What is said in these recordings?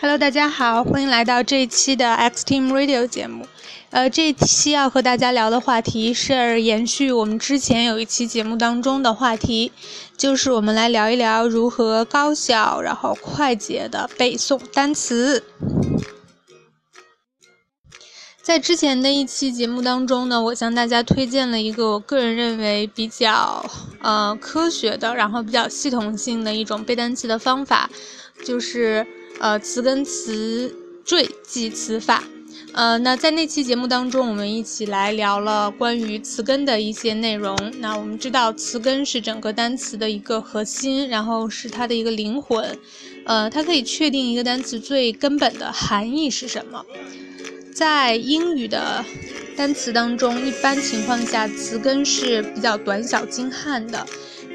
Hello，大家好，欢迎来到这一期的 X Team Radio 节目。呃，这一期要和大家聊的话题是延续我们之前有一期节目当中的话题，就是我们来聊一聊如何高效然后快捷的背诵单词。在之前的一期节目当中呢，我向大家推荐了一个我个人认为比较呃科学的，然后比较系统性的一种背单词的方法，就是。呃，词根词缀记词法。呃，那在那期节目当中，我们一起来聊了关于词根的一些内容。那我们知道，词根是整个单词的一个核心，然后是它的一个灵魂。呃，它可以确定一个单词最根本的含义是什么。在英语的单词当中，一般情况下，词根是比较短小精悍的。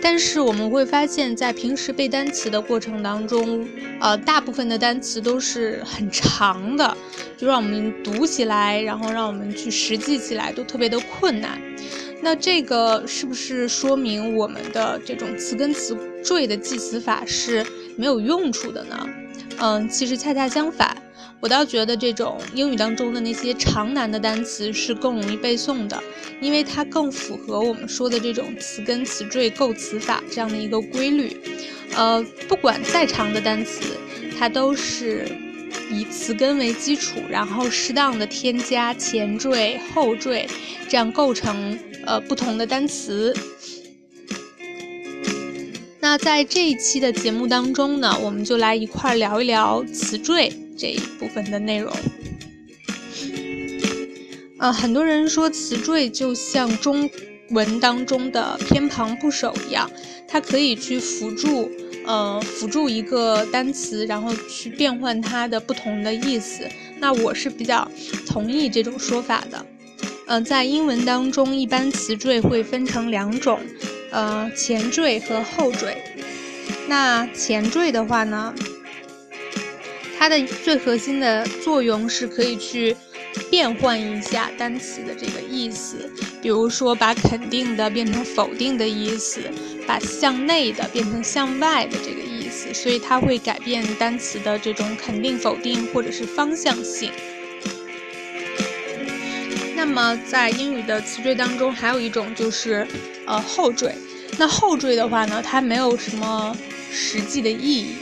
但是我们会发现，在平时背单词的过程当中，呃，大部分的单词都是很长的，就让我们读起来，然后让我们去实际起来都特别的困难。那这个是不是说明我们的这种词根词缀的记词法是没有用处的呢？嗯，其实恰恰相反。我倒觉得这种英语当中的那些长难的单词是更容易背诵的，因为它更符合我们说的这种词根词缀构词法这样的一个规律。呃，不管再长的单词，它都是以词根为基础，然后适当的添加前缀、后缀，这样构成呃不同的单词。那在这一期的节目当中呢，我们就来一块儿聊一聊词缀。这一部分的内容，啊，很多人说词缀就像中文当中的偏旁部首一样，它可以去辅助，呃，辅助一个单词，然后去变换它的不同的意思。那我是比较同意这种说法的。嗯，在英文当中，一般词缀会分成两种，呃，前缀和后缀。那前缀的话呢？它的最核心的作用是可以去变换一下单词的这个意思，比如说把肯定的变成否定的意思，把向内的变成向外的这个意思，所以它会改变单词的这种肯定、否定或者是方向性。那么在英语的词缀当中，还有一种就是呃后缀。那后缀的话呢，它没有什么实际的意义。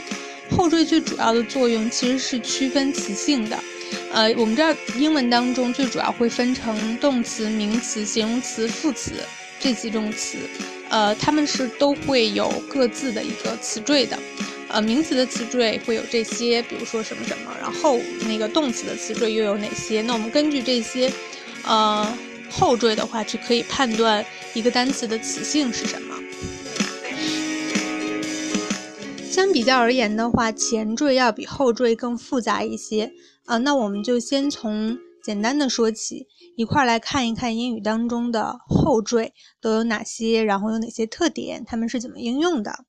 后缀最主要的作用其实是区分词性的，呃，我们知道英文当中最主要会分成动词、名词、形容词、副词这几种词，呃，它们是都会有各自的一个词缀的，呃，名词的词缀会有这些，比如说什么什么，然后那个动词的词缀又有哪些？那我们根据这些，呃，后缀的话，去可以判断一个单词的词性是什么。相比较而言的话，前缀要比后缀更复杂一些啊。那我们就先从简单的说起，一块来看一看英语当中的后缀都有哪些，然后有哪些特点，它们是怎么应用的。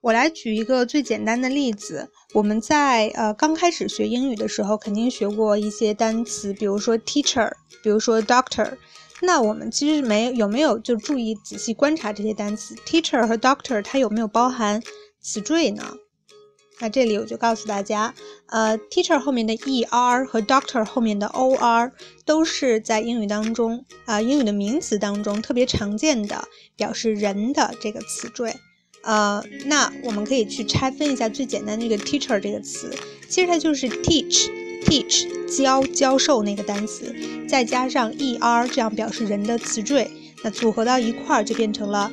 我来举一个最简单的例子，我们在呃刚开始学英语的时候，肯定学过一些单词，比如说 teacher，比如说 doctor。那我们其实没有没有就注意仔细观察这些单词，teacher 和 doctor 它有没有包含词缀呢？那这里我就告诉大家，呃，teacher 后面的 er 和 doctor 后面的 or 都是在英语当中啊英语的名词当中特别常见的表示人的这个词缀。呃，那我们可以去拆分一下最简单的这个 teacher 这个词，其实它就是 teach。Teach 教教授那个单词，再加上 er 这样表示人的词缀，那组合到一块儿就变成了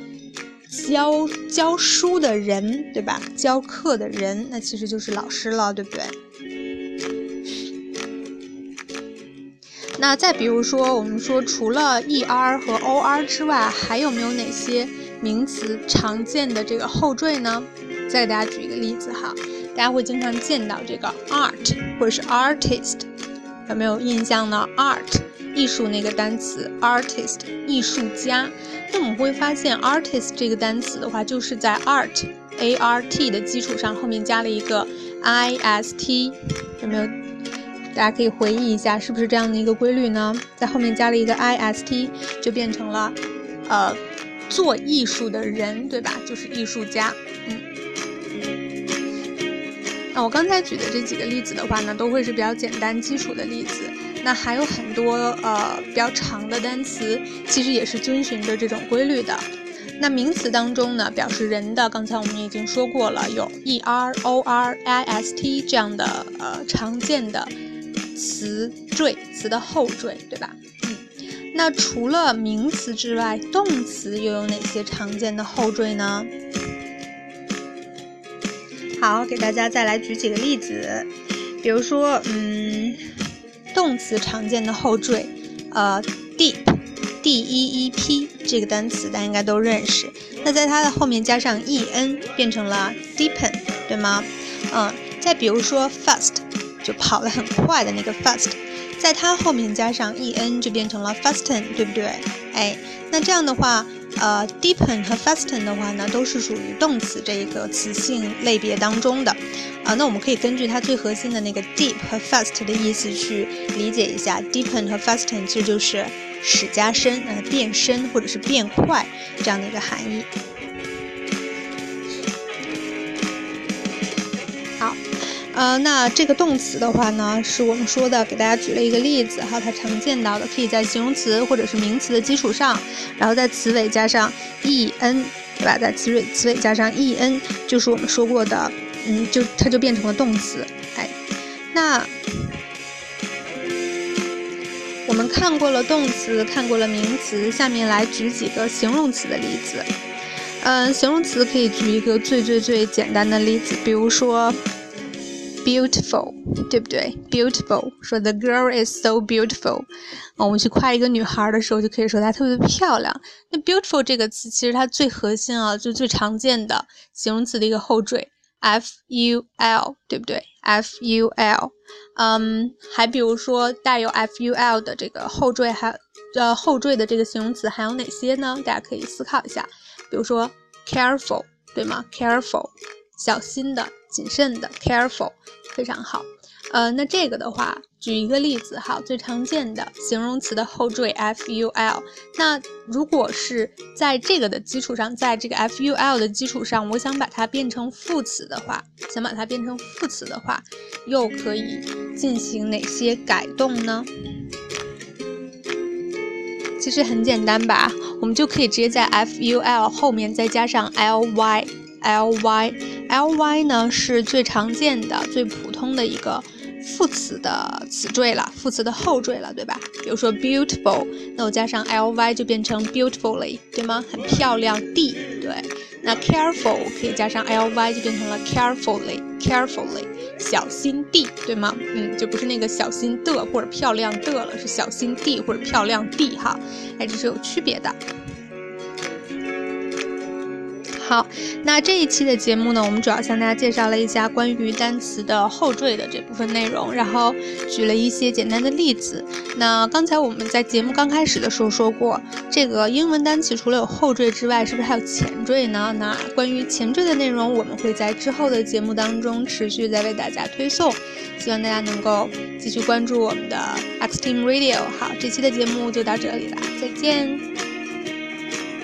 教教书的人，对吧？教课的人，那其实就是老师了，对不对？那再比如说，我们说除了 er 和 or 之外，还有没有哪些名词常见的这个后缀呢？再给大家举一个例子哈。大家会经常见到这个 art 或者是 artist，有没有印象呢？art 艺术那个单词，artist 艺术家。那我们会发现 artist 这个单词的话，就是在 art a r t 的基础上后面加了一个 i s t，有没有？大家可以回忆一下，是不是这样的一个规律呢？在后面加了一个 i s t，就变成了呃做艺术的人，对吧？就是艺术家，嗯。那我刚才举的这几个例子的话呢，都会是比较简单基础的例子。那还有很多呃比较长的单词，其实也是遵循着这种规律的。那名词当中呢，表示人的，刚才我们已经说过了，有 e r o r i s t 这样的呃常见的词缀，词的后缀，对吧？嗯，那除了名词之外，动词又有哪些常见的后缀呢？好，给大家再来举几个例子，比如说，嗯，动词常见的后缀，呃，deep。D E E P 这个单词大家应该都认识，那在它的后面加上 E N 变成了 deepen，对吗？嗯，再比如说 fast 就跑得很快的那个 fast，在它后面加上 E N 就变成了 fasten，对不对？哎，那这样的话，呃，deepen 和 fasten 的话呢，都是属于动词这一个词性类别当中的，啊，那我们可以根据它最核心的那个 deep 和 fast 的意思去理解一下，deepen 和 fasten 其实就是。使加深，呃，变深或者是变快这样的一个含义。呃，那这个动词的话呢，是我们说的，给大家举了一个例子哈，它常见到的，可以在形容词或者是名词的基础上，然后在词尾加上 e n，对吧？在词尾词尾加上 e n，就是我们说过的，嗯，就它就变成了动词。哎，那。我们看过了动词，看过了名词，下面来举几个形容词的例子。嗯，形容词可以举一个最最最简单的例子，比如说 beautiful，对不对？beautiful，说 the girl is so beautiful。我们去夸一个女孩的时候，就可以说她特别的漂亮。那 beautiful 这个词其实它最核心啊，就最常见的形容词的一个后缀。ful 对不对？ful，嗯，还比如说带有 ful 的这个后缀，还呃后缀的这个形容词还有哪些呢？大家可以思考一下。比如说 careful，对吗？careful，小心的、谨慎的，careful，非常好。呃，那这个的话，举一个例子哈，最常见的形容词的后缀 ful。那如果是在这个的基础上，在这个 ful 的基础上，我想把它变成副词的话，想把它变成副词的话，又可以进行哪些改动呢？其实很简单吧，我们就可以直接在 ful 后面再加上 ly，ly ly 呢是最常见的、最普通的一个。副词的词缀了，副词的后缀了，对吧？比如说 beautiful，那我加上 ly 就变成 beautifully，对吗？很漂亮地，对。那 careful 可以加上 ly 就变成了 carefully，carefully，小心地，对吗？嗯，就不是那个小心的或者漂亮的了，是小心地或者漂亮地哈。哎，这是有区别的。好，那这一期的节目呢，我们主要向大家介绍了一下关于单词的后缀的这部分内容，然后举了一些简单的例子。那刚才我们在节目刚开始的时候说过，这个英文单词除了有后缀之外，是不是还有前缀呢？那关于前缀的内容，我们会在之后的节目当中持续再为大家推送，希望大家能够继续关注我们的 X Team Radio。好，这期的节目就到这里了，再见。